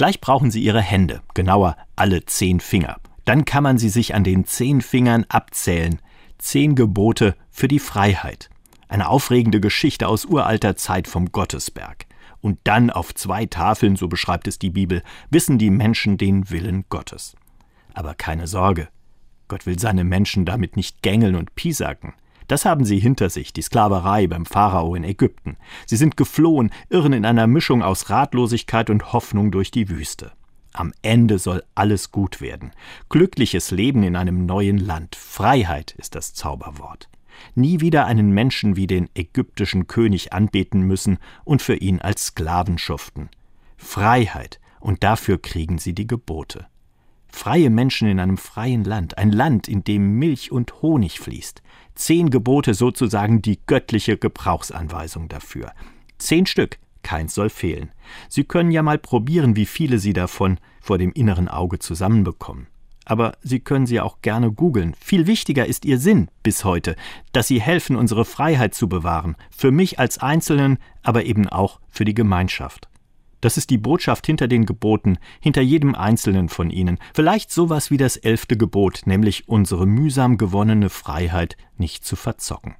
Gleich brauchen Sie Ihre Hände, genauer alle zehn Finger. Dann kann man sie sich an den zehn Fingern abzählen. Zehn Gebote für die Freiheit. Eine aufregende Geschichte aus uralter Zeit vom Gottesberg. Und dann auf zwei Tafeln, so beschreibt es die Bibel, wissen die Menschen den Willen Gottes. Aber keine Sorge, Gott will seine Menschen damit nicht gängeln und piesacken. Das haben sie hinter sich, die Sklaverei beim Pharao in Ägypten. Sie sind geflohen, irren in einer Mischung aus Ratlosigkeit und Hoffnung durch die Wüste. Am Ende soll alles gut werden. Glückliches Leben in einem neuen Land. Freiheit ist das Zauberwort. Nie wieder einen Menschen wie den ägyptischen König anbeten müssen und für ihn als Sklaven schuften. Freiheit, und dafür kriegen sie die Gebote. Freie Menschen in einem freien Land, ein Land, in dem Milch und Honig fließt. Zehn Gebote sozusagen die göttliche Gebrauchsanweisung dafür. Zehn Stück, keins soll fehlen. Sie können ja mal probieren, wie viele Sie davon vor dem inneren Auge zusammenbekommen. Aber Sie können sie auch gerne googeln. Viel wichtiger ist Ihr Sinn bis heute, dass Sie helfen, unsere Freiheit zu bewahren, für mich als Einzelnen, aber eben auch für die Gemeinschaft. Das ist die Botschaft hinter den Geboten, hinter jedem einzelnen von ihnen. Vielleicht sowas wie das elfte Gebot, nämlich unsere mühsam gewonnene Freiheit nicht zu verzocken.